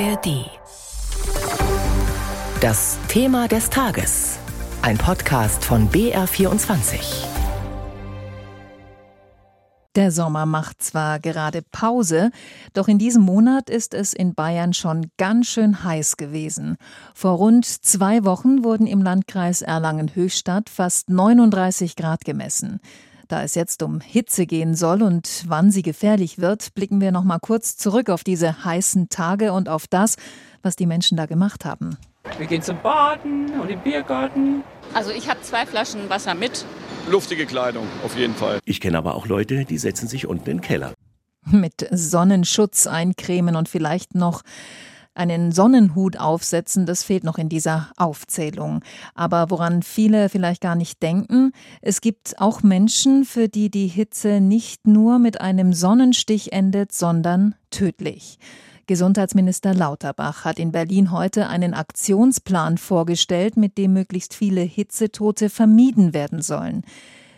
ARD. Das Thema des Tages. Ein Podcast von BR24. Der Sommer macht zwar gerade Pause, doch in diesem Monat ist es in Bayern schon ganz schön heiß gewesen. Vor rund zwei Wochen wurden im Landkreis Erlangen-Höchstadt fast 39 Grad gemessen. Da es jetzt um Hitze gehen soll und wann sie gefährlich wird, blicken wir noch mal kurz zurück auf diese heißen Tage und auf das, was die Menschen da gemacht haben. Wir gehen zum Baden und im Biergarten. Also ich habe zwei Flaschen Wasser mit luftige Kleidung, auf jeden Fall. Ich kenne aber auch Leute, die setzen sich unten in den Keller. Mit Sonnenschutz eincremen und vielleicht noch einen Sonnenhut aufsetzen, das fehlt noch in dieser Aufzählung. Aber woran viele vielleicht gar nicht denken, es gibt auch Menschen, für die die Hitze nicht nur mit einem Sonnenstich endet, sondern tödlich. Gesundheitsminister Lauterbach hat in Berlin heute einen Aktionsplan vorgestellt, mit dem möglichst viele Hitzetote vermieden werden sollen.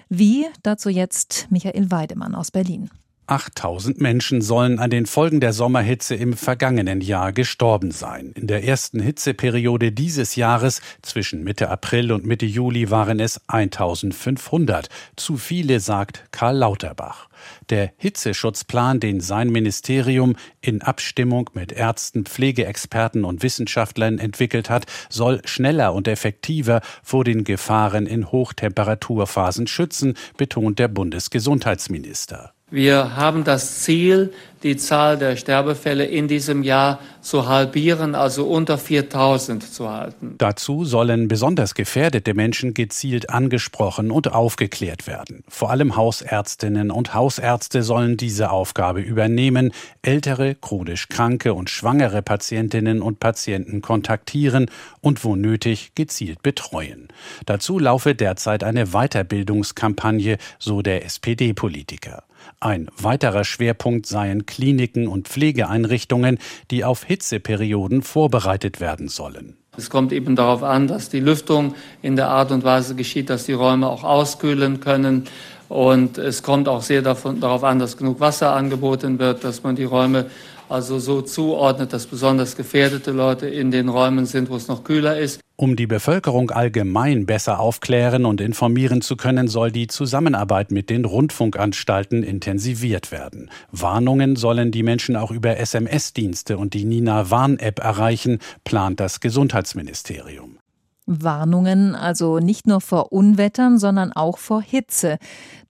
Wie? Dazu jetzt Michael Weidemann aus Berlin. 8000 Menschen sollen an den Folgen der Sommerhitze im vergangenen Jahr gestorben sein. In der ersten Hitzeperiode dieses Jahres zwischen Mitte April und Mitte Juli waren es 1500. Zu viele, sagt Karl Lauterbach. Der Hitzeschutzplan, den sein Ministerium in Abstimmung mit Ärzten, Pflegeexperten und Wissenschaftlern entwickelt hat, soll schneller und effektiver vor den Gefahren in Hochtemperaturphasen schützen, betont der Bundesgesundheitsminister. Wir haben das Ziel, die Zahl der Sterbefälle in diesem Jahr zu halbieren, also unter 4000 zu halten. Dazu sollen besonders gefährdete Menschen gezielt angesprochen und aufgeklärt werden. Vor allem Hausärztinnen und Hausärzte sollen diese Aufgabe übernehmen, ältere, chronisch kranke und schwangere Patientinnen und Patienten kontaktieren und wo nötig gezielt betreuen. Dazu laufe derzeit eine Weiterbildungskampagne, so der SPD-Politiker. Ein weiterer Schwerpunkt seien Kliniken und Pflegeeinrichtungen, die auf Hitzeperioden vorbereitet werden sollen. Es kommt eben darauf an, dass die Lüftung in der Art und Weise geschieht, dass die Räume auch auskühlen können. Und es kommt auch sehr davon, darauf an, dass genug Wasser angeboten wird, dass man die Räume also so zuordnet, dass besonders gefährdete Leute in den Räumen sind, wo es noch kühler ist. Um die Bevölkerung allgemein besser aufklären und informieren zu können, soll die Zusammenarbeit mit den Rundfunkanstalten intensiviert werden. Warnungen sollen die Menschen auch über SMS-Dienste und die Nina Warn-App erreichen, plant das Gesundheitsministerium. Warnungen also nicht nur vor Unwettern, sondern auch vor Hitze.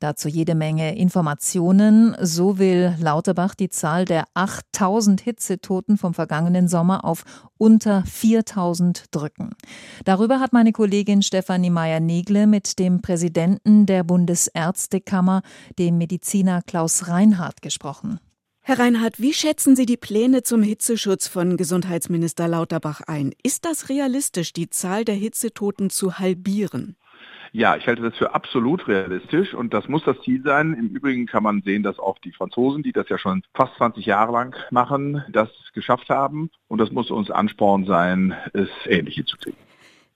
Dazu jede Menge Informationen. So will Lauterbach die Zahl der 8000 Hitzetoten vom vergangenen Sommer auf unter 4000 drücken. Darüber hat meine Kollegin Stefanie Meyer-Negle mit dem Präsidenten der Bundesärztekammer, dem Mediziner Klaus Reinhardt, gesprochen. Herr Reinhardt, wie schätzen Sie die Pläne zum Hitzeschutz von Gesundheitsminister Lauterbach ein? Ist das realistisch, die Zahl der Hitzetoten zu halbieren? Ja, ich halte das für absolut realistisch und das muss das Ziel sein. Im Übrigen kann man sehen, dass auch die Franzosen, die das ja schon fast 20 Jahre lang machen, das geschafft haben. Und das muss uns Ansporn sein, es ähnlich zu kriegen.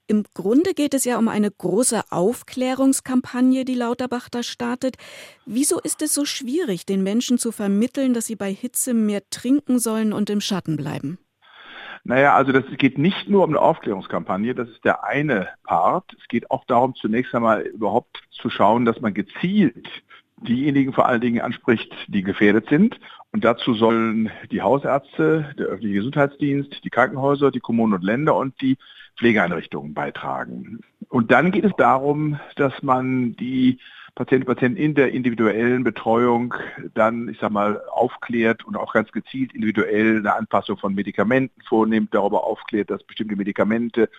Im Grunde geht es ja um eine große Aufklärungskampagne, die Lauterbach da startet. Wieso ist es so schwierig, den Menschen zu vermitteln, dass sie bei Hitze mehr trinken sollen und im Schatten bleiben? Naja, also das geht nicht nur um eine Aufklärungskampagne, das ist der eine Part. Es geht auch darum, zunächst einmal überhaupt zu schauen, dass man gezielt diejenigen vor allen Dingen anspricht, die gefährdet sind. Und dazu sollen die Hausärzte, der öffentliche Gesundheitsdienst, die Krankenhäuser, die Kommunen und Länder und die Pflegeeinrichtungen beitragen. Und dann geht es darum, dass man die Patienten und Patienten in der individuellen Betreuung dann, ich sag mal, aufklärt und auch ganz gezielt individuell eine Anpassung von Medikamenten vornimmt, darüber aufklärt, dass bestimmte Medikamente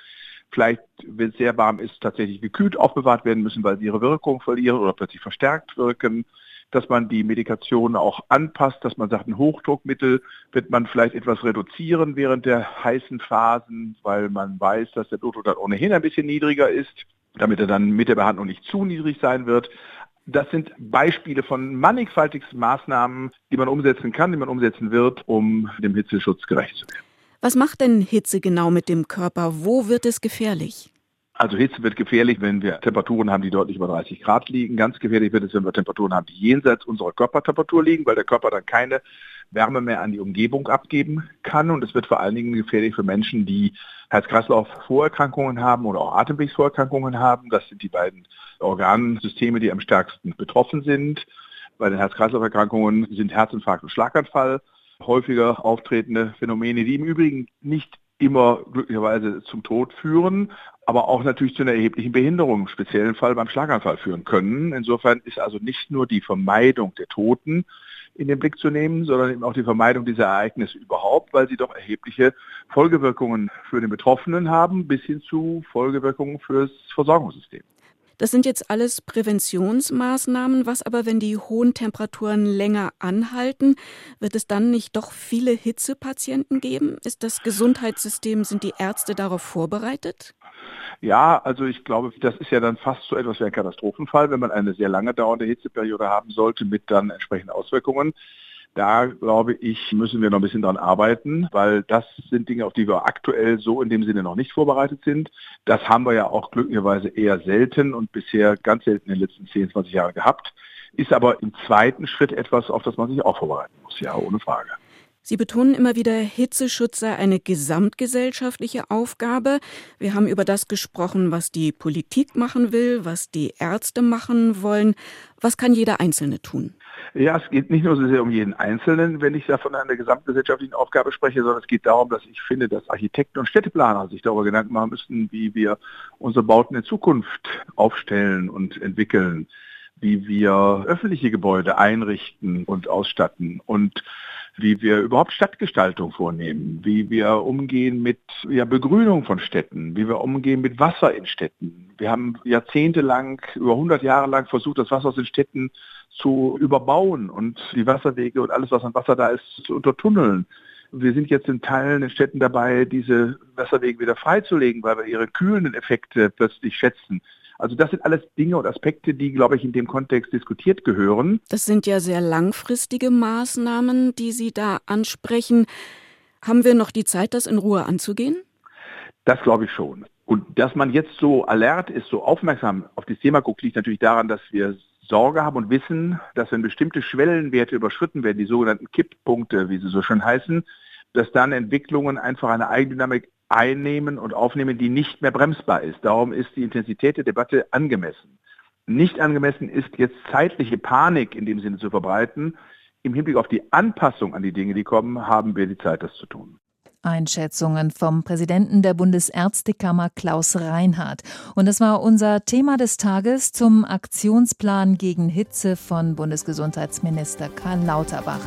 vielleicht, wenn es sehr warm ist, tatsächlich gekühlt aufbewahrt werden müssen, weil sie ihre Wirkung verlieren oder plötzlich verstärkt wirken dass man die Medikation auch anpasst, dass man sagt, ein Hochdruckmittel wird man vielleicht etwas reduzieren während der heißen Phasen, weil man weiß, dass der Blutdruck dann ohnehin ein bisschen niedriger ist, damit er dann mit der Behandlung nicht zu niedrig sein wird. Das sind Beispiele von mannigfaltigsten Maßnahmen, die man umsetzen kann, die man umsetzen wird, um dem Hitzeschutz gerecht zu werden. Was macht denn Hitze genau mit dem Körper? Wo wird es gefährlich? Also Hitze wird gefährlich, wenn wir Temperaturen haben, die deutlich über 30 Grad liegen. Ganz gefährlich wird es, wenn wir Temperaturen haben, die jenseits unserer Körpertemperatur liegen, weil der Körper dann keine Wärme mehr an die Umgebung abgeben kann. Und es wird vor allen Dingen gefährlich für Menschen, die Herz-Kreislauf-Vorerkrankungen haben oder auch Atemwegsvorerkrankungen haben. Das sind die beiden Organsysteme, die am stärksten betroffen sind. Bei den Herz-Kreislauf-Erkrankungen sind Herzinfarkt und Schlaganfall häufiger auftretende Phänomene, die im Übrigen nicht immer glücklicherweise zum Tod führen, aber auch natürlich zu einer erheblichen Behinderung, im speziellen Fall beim Schlaganfall führen können. Insofern ist also nicht nur die Vermeidung der Toten in den Blick zu nehmen, sondern eben auch die Vermeidung dieser Ereignisse überhaupt, weil sie doch erhebliche Folgewirkungen für den Betroffenen haben, bis hin zu Folgewirkungen fürs Versorgungssystem. Das sind jetzt alles Präventionsmaßnahmen. Was aber, wenn die hohen Temperaturen länger anhalten? Wird es dann nicht doch viele Hitzepatienten geben? Ist das Gesundheitssystem, sind die Ärzte darauf vorbereitet? Ja, also ich glaube, das ist ja dann fast so etwas wie ein Katastrophenfall, wenn man eine sehr lange dauernde Hitzeperiode haben sollte mit dann entsprechenden Auswirkungen. Da glaube ich, müssen wir noch ein bisschen dran arbeiten, weil das sind Dinge, auf die wir aktuell so in dem Sinne noch nicht vorbereitet sind. Das haben wir ja auch glücklicherweise eher selten und bisher ganz selten in den letzten 10, 20 Jahren gehabt. Ist aber im zweiten Schritt etwas, auf das man sich auch vorbereiten muss, ja, ohne Frage. Sie betonen immer wieder, Hitzeschutz sei eine gesamtgesellschaftliche Aufgabe. Wir haben über das gesprochen, was die Politik machen will, was die Ärzte machen wollen. Was kann jeder Einzelne tun? Ja, es geht nicht nur so sehr um jeden Einzelnen, wenn ich da von einer gesamtgesellschaftlichen Aufgabe spreche, sondern es geht darum, dass ich finde, dass Architekten und Städteplaner sich darüber Gedanken machen müssen, wie wir unsere Bauten in Zukunft aufstellen und entwickeln, wie wir öffentliche Gebäude einrichten und ausstatten und wie wir überhaupt Stadtgestaltung vornehmen, wie wir umgehen mit ja, Begrünung von Städten, wie wir umgehen mit Wasser in Städten. Wir haben jahrzehntelang, über 100 Jahre lang versucht, das Wasser aus den Städten zu überbauen und die Wasserwege und alles, was an Wasser da ist, zu untertunneln. Wir sind jetzt in Teilen in Städten dabei, diese Wasserwege wieder freizulegen, weil wir ihre kühlenden Effekte plötzlich schätzen. Also das sind alles Dinge und Aspekte, die, glaube ich, in dem Kontext diskutiert gehören. Das sind ja sehr langfristige Maßnahmen, die Sie da ansprechen. Haben wir noch die Zeit, das in Ruhe anzugehen? Das glaube ich schon. Und dass man jetzt so alert ist, so aufmerksam auf das Thema guckt, liegt natürlich daran, dass wir Sorge haben und wissen, dass wenn bestimmte Schwellenwerte überschritten werden, die sogenannten Kipppunkte, wie sie so schön heißen, dass dann Entwicklungen einfach eine Eigendynamik einnehmen und aufnehmen, die nicht mehr bremsbar ist. Darum ist die Intensität der Debatte angemessen. Nicht angemessen ist jetzt zeitliche Panik in dem Sinne zu verbreiten. Im Hinblick auf die Anpassung an die Dinge, die kommen, haben wir die Zeit, das zu tun. Einschätzungen vom Präsidenten der Bundesärztekammer Klaus Reinhardt. Und das war unser Thema des Tages zum Aktionsplan gegen Hitze von Bundesgesundheitsminister Karl Lauterbach.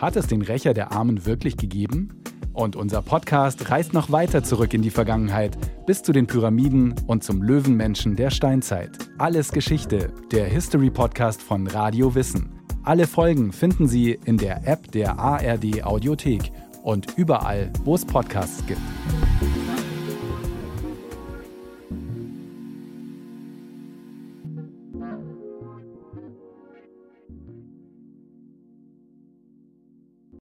Hat es den Rächer der Armen wirklich gegeben? Und unser Podcast reist noch weiter zurück in die Vergangenheit, bis zu den Pyramiden und zum Löwenmenschen der Steinzeit. Alles Geschichte, der History Podcast von Radio Wissen. Alle Folgen finden Sie in der App der ARD Audiothek und überall, wo es Podcasts gibt.